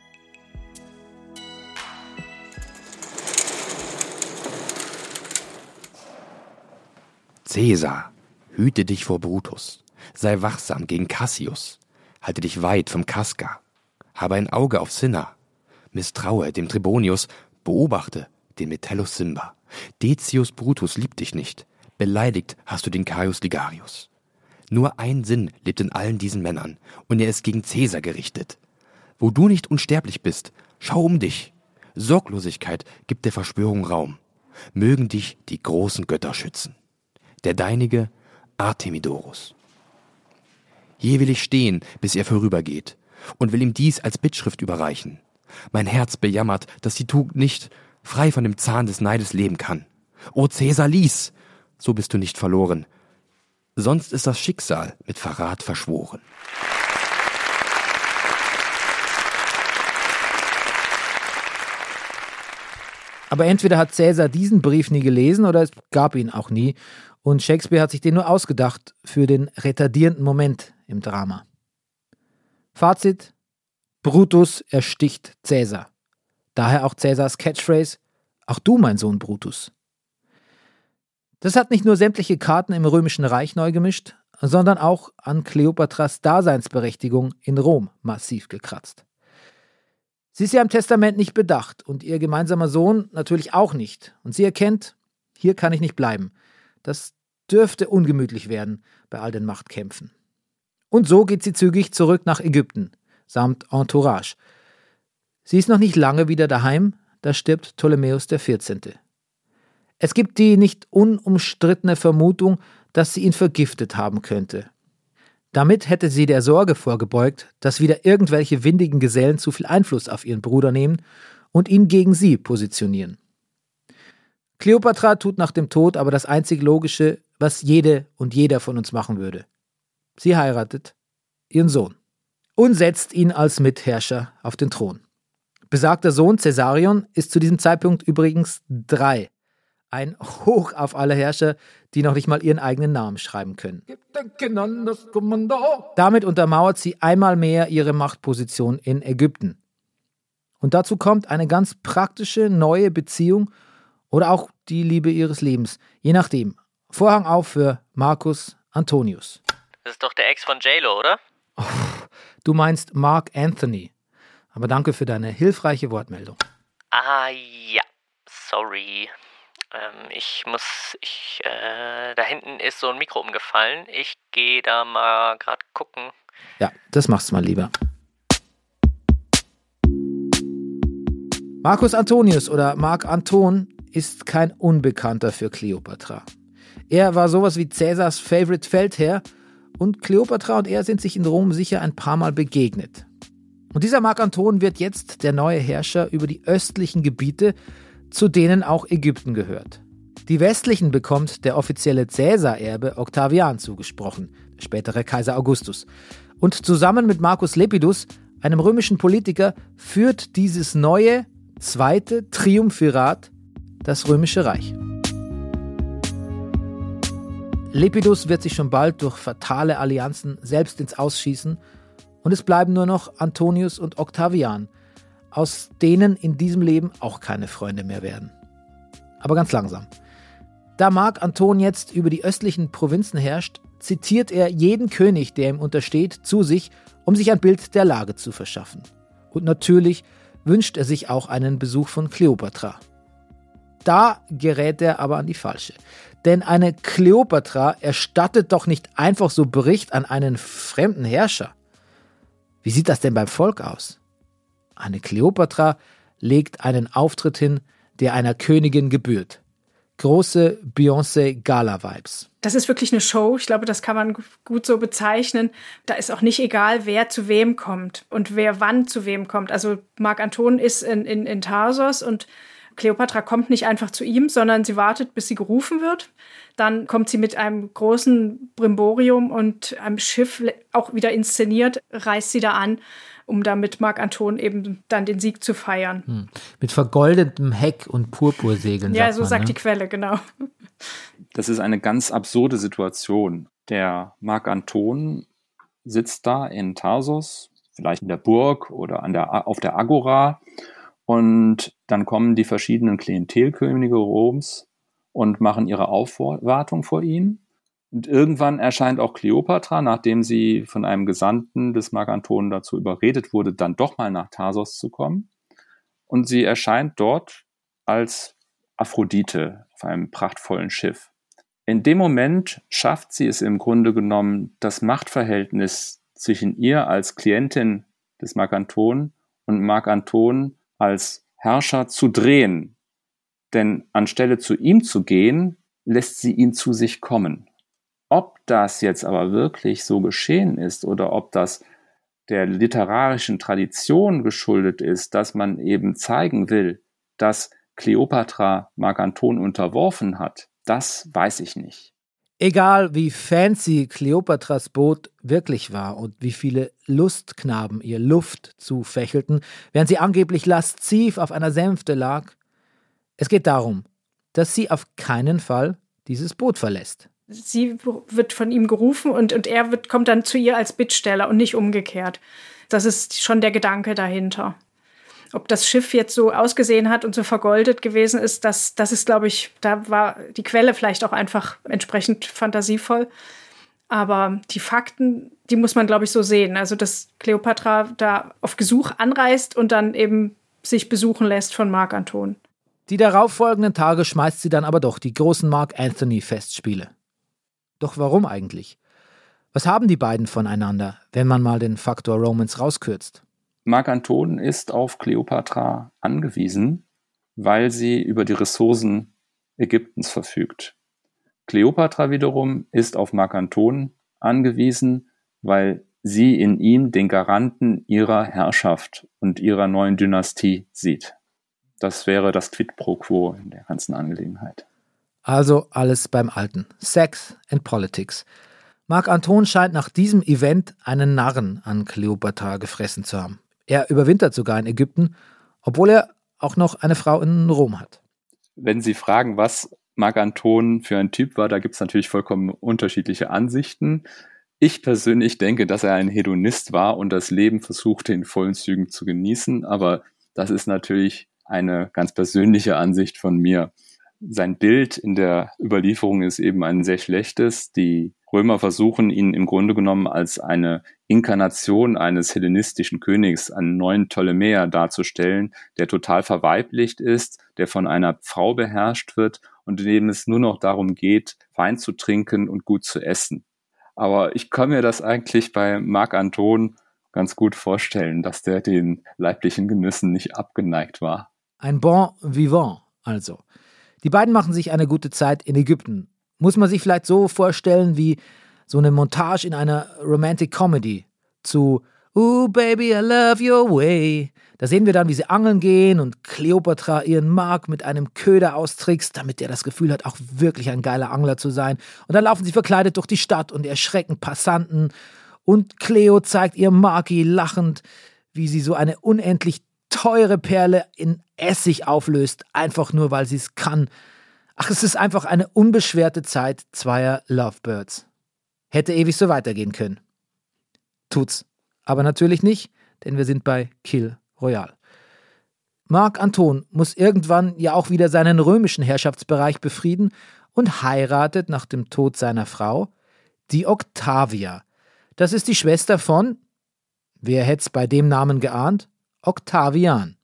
Cäsar, hüte dich vor Brutus, sei wachsam gegen Cassius, halte dich weit vom Casca, habe ein Auge auf Cinna, misstraue dem Tribonius, beobachte den Metellus Simba. Decius Brutus liebt dich nicht, beleidigt hast du den Caius Ligarius. Nur ein Sinn lebt in allen diesen Männern, und er ist gegen Cäsar gerichtet. Wo du nicht unsterblich bist, schau um dich. Sorglosigkeit gibt der Verschwörung Raum. Mögen dich die großen Götter schützen. Der deinige Artemidorus. Hier will ich stehen, bis er vorübergeht, und will ihm dies als Bittschrift überreichen. Mein Herz bejammert, dass die Tugend nicht frei von dem Zahn des Neides leben kann. O Cäsar, lies! So bist du nicht verloren, sonst ist das Schicksal mit Verrat verschworen. Aber entweder hat Cäsar diesen Brief nie gelesen oder es gab ihn auch nie. Und Shakespeare hat sich den nur ausgedacht für den retardierenden Moment im Drama. Fazit: Brutus ersticht Cäsar. Daher auch Cäsars Catchphrase: Auch du, mein Sohn Brutus. Das hat nicht nur sämtliche Karten im Römischen Reich neu gemischt, sondern auch an Kleopatras Daseinsberechtigung in Rom massiv gekratzt. Sie ist ja im Testament nicht bedacht und ihr gemeinsamer Sohn natürlich auch nicht. Und sie erkennt, hier kann ich nicht bleiben. Das dürfte ungemütlich werden bei all den Machtkämpfen. Und so geht sie zügig zurück nach Ägypten, samt Entourage. Sie ist noch nicht lange wieder daheim, da stirbt Ptolemäus XIV. Es gibt die nicht unumstrittene Vermutung, dass sie ihn vergiftet haben könnte. Damit hätte sie der Sorge vorgebeugt, dass wieder irgendwelche windigen Gesellen zu viel Einfluss auf ihren Bruder nehmen und ihn gegen sie positionieren. Kleopatra tut nach dem Tod aber das einzig Logische, was jede und jeder von uns machen würde. Sie heiratet ihren Sohn und setzt ihn als Mitherrscher auf den Thron. Besagter Sohn Caesarion ist zu diesem Zeitpunkt übrigens drei ein Hoch auf alle Herrscher, die noch nicht mal ihren eigenen Namen schreiben können. Damit untermauert sie einmal mehr ihre Machtposition in Ägypten. Und dazu kommt eine ganz praktische neue Beziehung oder auch die Liebe ihres Lebens, je nachdem. Vorhang auf für Marcus Antonius. Das ist doch der Ex von JLo, oder? Oh, du meinst Mark Anthony. Aber danke für deine hilfreiche Wortmeldung. Ah ja, sorry. Ähm, ich muss, ich, äh, da hinten ist so ein Mikro umgefallen. Ich gehe da mal gerade gucken. Ja, das machst du mal lieber. Marcus Antonius oder Marc Anton ist kein Unbekannter für Kleopatra. Er war sowas wie Cäsars Favorite Feldherr und Kleopatra und er sind sich in Rom sicher ein paar Mal begegnet. Und dieser Marc Anton wird jetzt der neue Herrscher über die östlichen Gebiete, zu denen auch Ägypten gehört. Die westlichen bekommt der offizielle Cäsar-Erbe Octavian zugesprochen, der spätere Kaiser Augustus. Und zusammen mit Marcus Lepidus, einem römischen Politiker, führt dieses neue, zweite Triumphirat das römische Reich. Lepidus wird sich schon bald durch fatale Allianzen selbst ins Ausschießen und es bleiben nur noch Antonius und Octavian – aus denen in diesem Leben auch keine Freunde mehr werden. Aber ganz langsam. Da Mark Anton jetzt über die östlichen Provinzen herrscht, zitiert er jeden König, der ihm untersteht, zu sich, um sich ein Bild der Lage zu verschaffen. Und natürlich wünscht er sich auch einen Besuch von Kleopatra. Da gerät er aber an die falsche. Denn eine Kleopatra erstattet doch nicht einfach so Bericht an einen fremden Herrscher. Wie sieht das denn beim Volk aus? Eine Kleopatra legt einen Auftritt hin, der einer Königin gebührt. große Beyoncé-Gala-Vibes. Das ist wirklich eine Show. Ich glaube, das kann man gut so bezeichnen. Da ist auch nicht egal, wer zu wem kommt und wer wann zu wem kommt. Also Marc Anton ist in, in, in Tarsos und Cleopatra kommt nicht einfach zu ihm, sondern sie wartet, bis sie gerufen wird. Dann kommt sie mit einem großen Brimborium und einem Schiff, auch wieder inszeniert, reist sie da an, um da mit Marc Anton eben dann den Sieg zu feiern. Hm. Mit vergoldetem Heck und Purpursegeln. Ja, sagt so man, sagt ne? die Quelle, genau. Das ist eine ganz absurde Situation. Der Marc Anton sitzt da in Tarsus, vielleicht in der Burg oder an der, auf der Agora. Und dann kommen die verschiedenen Klientelkönige Roms und machen ihre Aufwartung vor ihn. Und irgendwann erscheint auch Kleopatra, nachdem sie von einem Gesandten des Marc Anton dazu überredet wurde, dann doch mal nach Tarsos zu kommen. Und sie erscheint dort als Aphrodite auf einem prachtvollen Schiff. In dem Moment schafft sie es im Grunde genommen, das Machtverhältnis zwischen ihr als Klientin des Marc Anton und Marc Anton als Herrscher zu drehen. Denn anstelle zu ihm zu gehen, lässt sie ihn zu sich kommen. Ob das jetzt aber wirklich so geschehen ist oder ob das der literarischen Tradition geschuldet ist, dass man eben zeigen will, dass Kleopatra Marc Anton unterworfen hat, das weiß ich nicht. Egal wie fancy Kleopatras Boot wirklich war und wie viele Lustknaben ihr Luft zufächelten, während sie angeblich lasziv auf einer Sänfte lag, es geht darum, dass sie auf keinen Fall dieses Boot verlässt. Sie wird von ihm gerufen und, und er wird, kommt dann zu ihr als Bittsteller und nicht umgekehrt. Das ist schon der Gedanke dahinter. Ob das Schiff jetzt so ausgesehen hat und so vergoldet gewesen ist, das, das ist, glaube ich, da war die Quelle vielleicht auch einfach entsprechend fantasievoll. Aber die Fakten, die muss man, glaube ich, so sehen. Also, dass Kleopatra da auf Gesuch anreist und dann eben sich besuchen lässt von Marc Anton. Die darauffolgenden Tage schmeißt sie dann aber doch die großen Mark Anthony-Festspiele. Doch warum eigentlich? Was haben die beiden voneinander, wenn man mal den Faktor Romance rauskürzt? Marc Anton ist auf Kleopatra angewiesen, weil sie über die Ressourcen Ägyptens verfügt. Kleopatra wiederum ist auf Marc Anton angewiesen, weil sie in ihm den Garanten ihrer Herrschaft und ihrer neuen Dynastie sieht. Das wäre das Quid pro quo in der ganzen Angelegenheit. Also alles beim Alten. Sex and Politics. Marc Anton scheint nach diesem Event einen Narren an Kleopatra gefressen zu haben. Er überwintert sogar in Ägypten, obwohl er auch noch eine Frau in Rom hat. Wenn Sie fragen, was Marc Anton für ein Typ war, da gibt es natürlich vollkommen unterschiedliche Ansichten. Ich persönlich denke, dass er ein Hedonist war und das Leben versuchte in vollen Zügen zu genießen, aber das ist natürlich eine ganz persönliche Ansicht von mir. Sein Bild in der Überlieferung ist eben ein sehr schlechtes. Die Römer versuchen ihn im Grunde genommen als eine Inkarnation eines hellenistischen Königs, einen neuen Ptolemäer darzustellen, der total verweiblicht ist, der von einer Frau beherrscht wird und in dem es nur noch darum geht, Wein zu trinken und gut zu essen. Aber ich kann mir das eigentlich bei Marc Anton ganz gut vorstellen, dass der den leiblichen Genüssen nicht abgeneigt war. Ein Bon vivant also. Die beiden machen sich eine gute Zeit in Ägypten. Muss man sich vielleicht so vorstellen wie so eine Montage in einer Romantic Comedy zu Ooh, baby, I love your way. Da sehen wir dann, wie sie angeln gehen und Kleopatra ihren Mark mit einem Köder austrickst, damit er das Gefühl hat, auch wirklich ein geiler Angler zu sein. Und dann laufen sie verkleidet durch die Stadt und erschrecken Passanten. Und Cleo zeigt ihr Marki lachend, wie sie so eine unendlich teure Perle in Essig auflöst, einfach nur weil sie es kann. Ach, es ist einfach eine unbeschwerte Zeit zweier Lovebirds. Hätte ewig so weitergehen können. Tut's. Aber natürlich nicht, denn wir sind bei Kill Royal. Marc Anton muss irgendwann ja auch wieder seinen römischen Herrschaftsbereich befrieden und heiratet nach dem Tod seiner Frau die Octavia. Das ist die Schwester von, wer hätt's bei dem Namen geahnt? Octavian,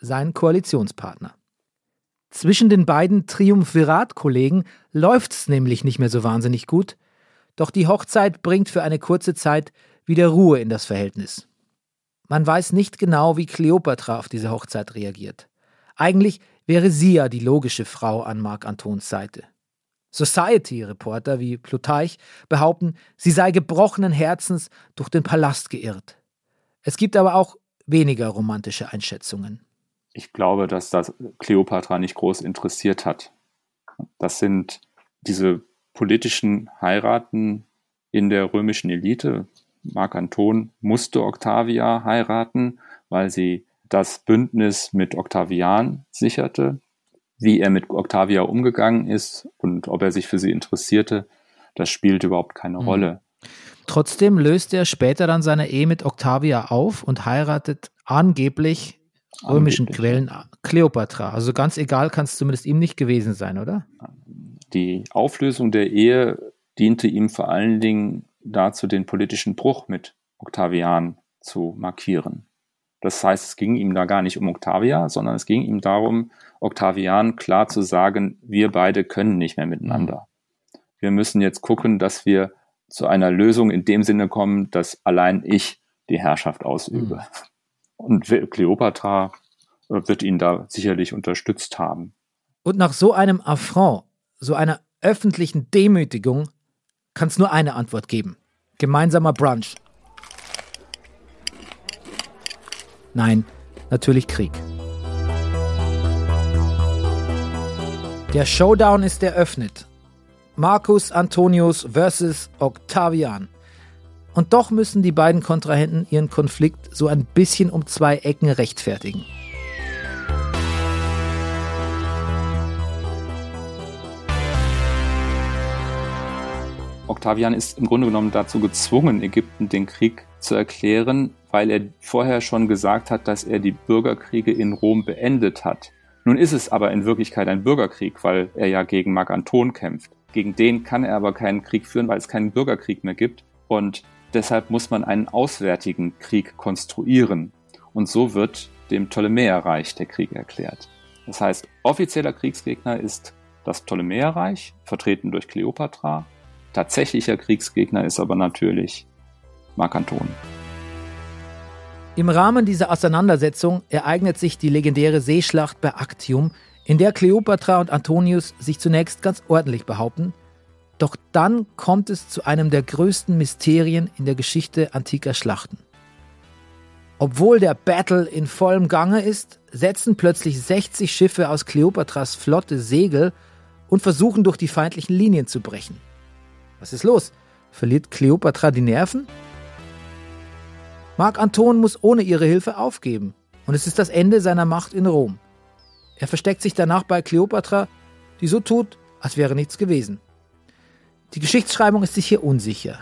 sein Koalitionspartner. Zwischen den beiden Triumvirat-Kollegen läuft's nämlich nicht mehr so wahnsinnig gut, doch die Hochzeit bringt für eine kurze Zeit wieder Ruhe in das Verhältnis. Man weiß nicht genau, wie Kleopatra auf diese Hochzeit reagiert. Eigentlich wäre sie ja die logische Frau an Marc Antons Seite. Society-Reporter wie Plutarch behaupten, sie sei gebrochenen Herzens durch den Palast geirrt. Es gibt aber auch weniger romantische Einschätzungen. Ich glaube, dass das Kleopatra nicht groß interessiert hat. Das sind diese politischen Heiraten in der römischen Elite. Marc Anton musste Octavia heiraten, weil sie das Bündnis mit Octavian sicherte. Wie er mit Octavia umgegangen ist und ob er sich für sie interessierte, das spielt überhaupt keine Mhm. Rolle. Trotzdem löst er später dann seine Ehe mit Octavia auf und heiratet angeblich römischen Angeblich. Quellen Kleopatra. Also ganz egal kann es zumindest ihm nicht gewesen sein, oder? Die Auflösung der Ehe diente ihm vor allen Dingen dazu, den politischen Bruch mit Octavian zu markieren. Das heißt, es ging ihm da gar nicht um Octavia, sondern es ging ihm darum, Octavian klar zu sagen, wir beide können nicht mehr miteinander. Wir müssen jetzt gucken, dass wir zu einer Lösung in dem Sinne kommen, dass allein ich die Herrschaft ausübe. Und Kleopatra äh, wird ihn da sicherlich unterstützt haben. Und nach so einem Affront, so einer öffentlichen Demütigung, kann es nur eine Antwort geben. Gemeinsamer Brunch. Nein, natürlich Krieg. Der Showdown ist eröffnet. Marcus Antonius versus Octavian. Und doch müssen die beiden Kontrahenten ihren Konflikt so ein bisschen um zwei Ecken rechtfertigen. Octavian ist im Grunde genommen dazu gezwungen, Ägypten den Krieg zu erklären, weil er vorher schon gesagt hat, dass er die Bürgerkriege in Rom beendet hat. Nun ist es aber in Wirklichkeit ein Bürgerkrieg, weil er ja gegen Mark Anton kämpft. Gegen den kann er aber keinen Krieg führen, weil es keinen Bürgerkrieg mehr gibt. Und deshalb muss man einen auswärtigen Krieg konstruieren. Und so wird dem Ptolemäerreich der Krieg erklärt. Das heißt, offizieller Kriegsgegner ist das Ptolemäerreich, vertreten durch Kleopatra. Tatsächlicher Kriegsgegner ist aber natürlich Mark Anton. Im Rahmen dieser Auseinandersetzung ereignet sich die legendäre Seeschlacht bei Actium, in der Kleopatra und Antonius sich zunächst ganz ordentlich behaupten, doch dann kommt es zu einem der größten Mysterien in der Geschichte antiker Schlachten. Obwohl der Battle in vollem Gange ist, setzen plötzlich 60 Schiffe aus Kleopatras Flotte Segel und versuchen durch die feindlichen Linien zu brechen. Was ist los? Verliert Kleopatra die Nerven? Mark Anton muss ohne ihre Hilfe aufgeben und es ist das Ende seiner Macht in Rom. Er versteckt sich danach bei Kleopatra, die so tut, als wäre nichts gewesen. Die Geschichtsschreibung ist sich hier unsicher.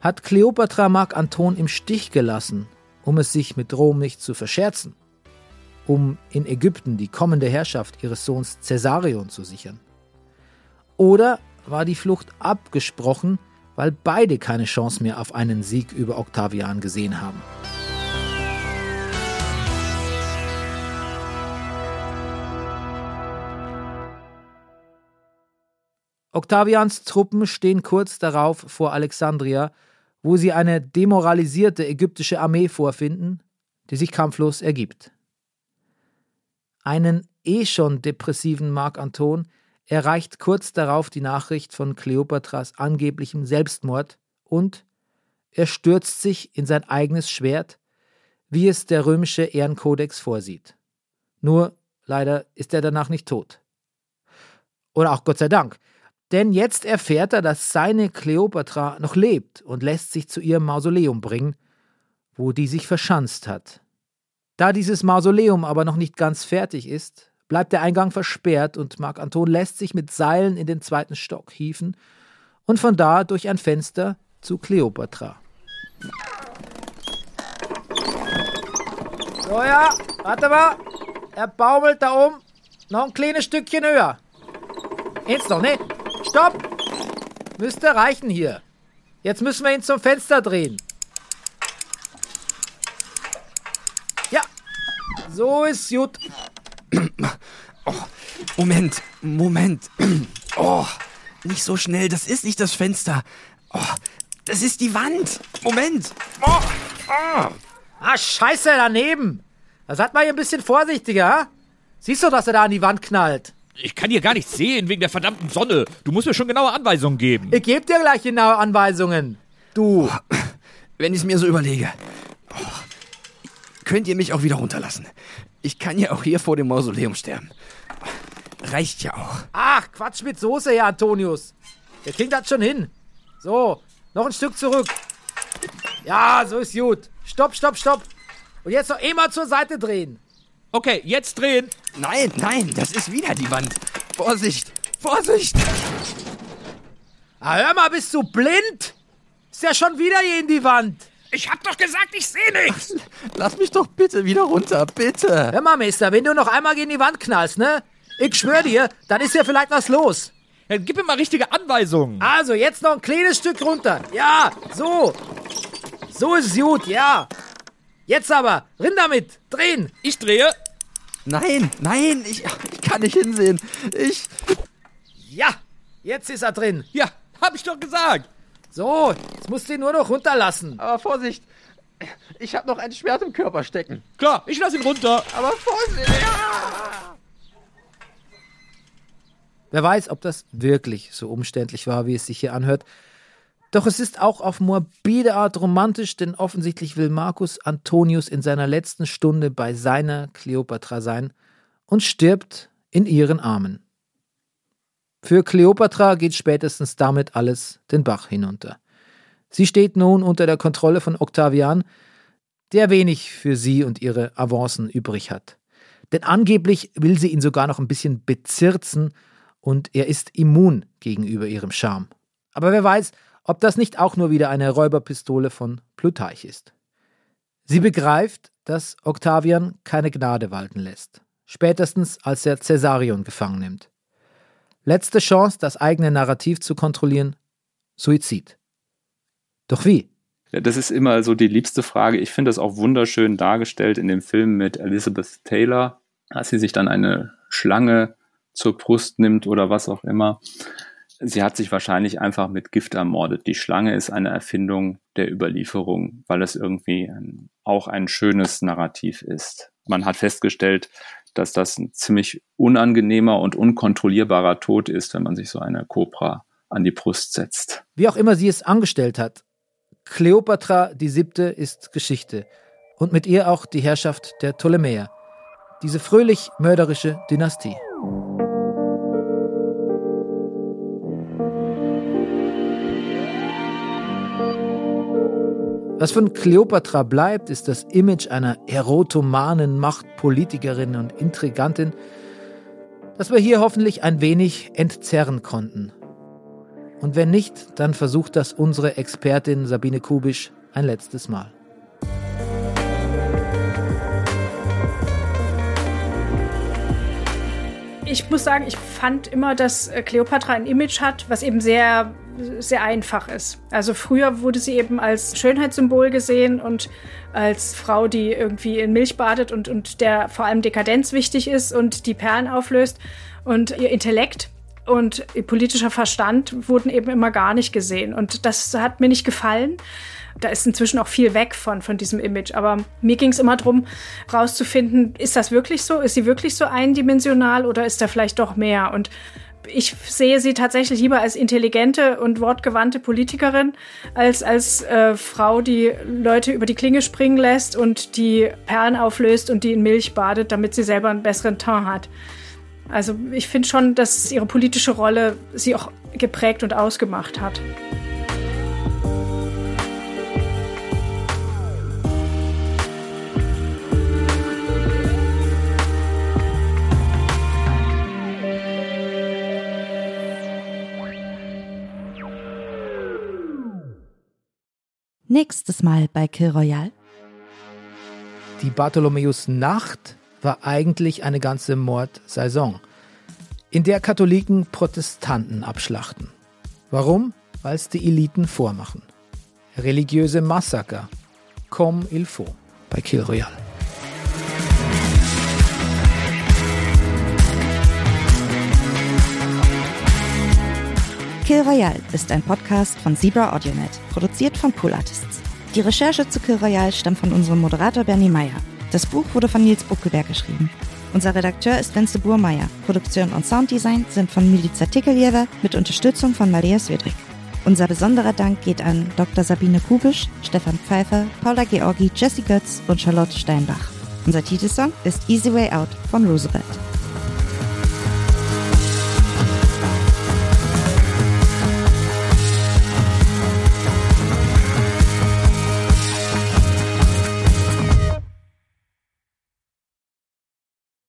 Hat Kleopatra Mark Anton im Stich gelassen, um es sich mit Rom nicht zu verscherzen? Um in Ägypten die kommende Herrschaft ihres Sohns Caesarion zu sichern? Oder war die Flucht abgesprochen, weil beide keine Chance mehr auf einen Sieg über Octavian gesehen haben? Octavians Truppen stehen kurz darauf vor Alexandria, wo sie eine demoralisierte ägyptische Armee vorfinden, die sich kampflos ergibt. Einen eh schon depressiven Mark Anton erreicht kurz darauf die Nachricht von Kleopatras angeblichem Selbstmord und er stürzt sich in sein eigenes Schwert, wie es der römische Ehrenkodex vorsieht. Nur leider ist er danach nicht tot. Oder auch Gott sei Dank, denn jetzt erfährt er, dass seine Kleopatra noch lebt und lässt sich zu ihrem Mausoleum bringen, wo die sich verschanzt hat. Da dieses Mausoleum aber noch nicht ganz fertig ist, bleibt der Eingang versperrt und Marc Anton lässt sich mit Seilen in den zweiten Stock hieven und von da durch ein Fenster zu Kleopatra. So ja, warte mal. Er baumelt da oben. Noch ein kleines Stückchen höher. Jetzt noch, ne? Stopp! Müsste reichen hier. Jetzt müssen wir ihn zum Fenster drehen. Ja, so ist gut. Moment, Moment. Oh, nicht so schnell, das ist nicht das Fenster. Oh, das ist die Wand. Moment. Oh, oh. Ah, scheiße, daneben. Da seid mal hier ein bisschen vorsichtiger, ha? Siehst du, dass er da an die Wand knallt? Ich kann hier gar nichts sehen wegen der verdammten Sonne. Du musst mir schon genaue Anweisungen geben. Ich gebe dir gleich genaue Anweisungen. Du. [clears throat] Wenn ich es mir so überlege, oh, könnt ihr mich auch wieder runterlassen. Ich kann ja auch hier vor dem Mausoleum sterben. Reicht ja auch. Ach, Quatsch mit Soße, Herr Antonius. Der kriegt das schon hin. So, noch ein Stück zurück. Ja, so ist gut. Stopp, stopp, stopp. Und jetzt noch immer zur Seite drehen. Okay, jetzt drehen. Nein, nein, das ist wieder die Wand. Vorsicht, Vorsicht. Ah, hör mal, bist du blind? Ist ja schon wieder hier in die Wand. Ich hab doch gesagt, ich sehe nichts. Lass mich doch bitte wieder runter, bitte. Hör mal, Meister, wenn du noch einmal gegen die Wand knallst, ne? Ich schwör dir, dann ist ja vielleicht was los. Ja, gib mir mal richtige Anweisungen. Also, jetzt noch ein kleines Stück runter. Ja, so. So ist es gut, ja. Jetzt aber, rin damit, drehen. Ich drehe. Nein, nein, ich, ich kann nicht hinsehen. Ich. Ja, jetzt ist er drin. Ja, hab ich doch gesagt. So, jetzt musst du ihn nur noch runterlassen. Aber Vorsicht, ich habe noch ein Schwert im Körper stecken. Klar, ich lass ihn runter. Aber Vorsicht. Ja. Wer weiß, ob das wirklich so umständlich war, wie es sich hier anhört. Doch es ist auch auf morbide Art romantisch, denn offensichtlich will Marcus Antonius in seiner letzten Stunde bei seiner Kleopatra sein und stirbt in ihren Armen. Für Kleopatra geht spätestens damit alles den Bach hinunter. Sie steht nun unter der Kontrolle von Octavian, der wenig für sie und ihre Avancen übrig hat. Denn angeblich will sie ihn sogar noch ein bisschen bezirzen und er ist immun gegenüber ihrem Charme. Aber wer weiß, ob das nicht auch nur wieder eine Räuberpistole von Plutarch ist. Sie begreift, dass Octavian keine Gnade walten lässt, spätestens als er Caesarion gefangen nimmt. Letzte Chance, das eigene Narrativ zu kontrollieren, Suizid. Doch wie? Das ist immer so die liebste Frage. Ich finde das auch wunderschön dargestellt in dem Film mit Elizabeth Taylor, als sie sich dann eine Schlange zur Brust nimmt oder was auch immer. Sie hat sich wahrscheinlich einfach mit Gift ermordet. Die Schlange ist eine Erfindung der Überlieferung, weil es irgendwie ein, auch ein schönes Narrativ ist. Man hat festgestellt, dass das ein ziemlich unangenehmer und unkontrollierbarer Tod ist, wenn man sich so eine Kobra an die Brust setzt. Wie auch immer sie es angestellt hat, Kleopatra die siebte ist Geschichte und mit ihr auch die Herrschaft der Ptolemäer, diese fröhlich mörderische Dynastie. Was von Kleopatra bleibt, ist das Image einer erotomanen Machtpolitikerin und Intrigantin, das wir hier hoffentlich ein wenig entzerren konnten. Und wenn nicht, dann versucht das unsere Expertin Sabine Kubisch ein letztes Mal. Ich muss sagen, ich fand immer, dass Kleopatra ein Image hat, was eben sehr, sehr einfach ist. Also früher wurde sie eben als Schönheitssymbol gesehen und als Frau, die irgendwie in Milch badet und, und der vor allem Dekadenz wichtig ist und die Perlen auflöst. Und ihr Intellekt und ihr politischer Verstand wurden eben immer gar nicht gesehen. Und das hat mir nicht gefallen. Da ist inzwischen auch viel weg von, von diesem Image. Aber mir ging es immer darum, rauszufinden, ist das wirklich so? Ist sie wirklich so eindimensional oder ist da vielleicht doch mehr? Und ich sehe sie tatsächlich lieber als intelligente und wortgewandte Politikerin als als äh, Frau, die Leute über die Klinge springen lässt und die Perlen auflöst und die in Milch badet, damit sie selber einen besseren Teint hat. Also ich finde schon, dass ihre politische Rolle sie auch geprägt und ausgemacht hat. Nächstes Mal bei Kill Royale. Die Bartholomäus Nacht war eigentlich eine ganze Mordsaison, in der Katholiken Protestanten abschlachten. Warum? Weil es die Eliten vormachen. Religiöse Massaker. Comme il faut bei Kill Royale. Kill Royale ist ein Podcast von Zebra AudioNet, produziert von Pool Artists. Die Recherche zu Kill Royale stammt von unserem Moderator Bernie Meyer. Das Buch wurde von Nils Buckelberg geschrieben. Unser Redakteur ist Wenzel Burmeier. Produktion und Sounddesign sind von Milica Tikeljeva mit Unterstützung von Maria Swedrick. Unser besonderer Dank geht an Dr. Sabine Kubisch, Stefan Pfeiffer, Paula Georgi, Jessie Götz und Charlotte Steinbach. Unser Titelsong ist Easy Way Out von Roosevelt.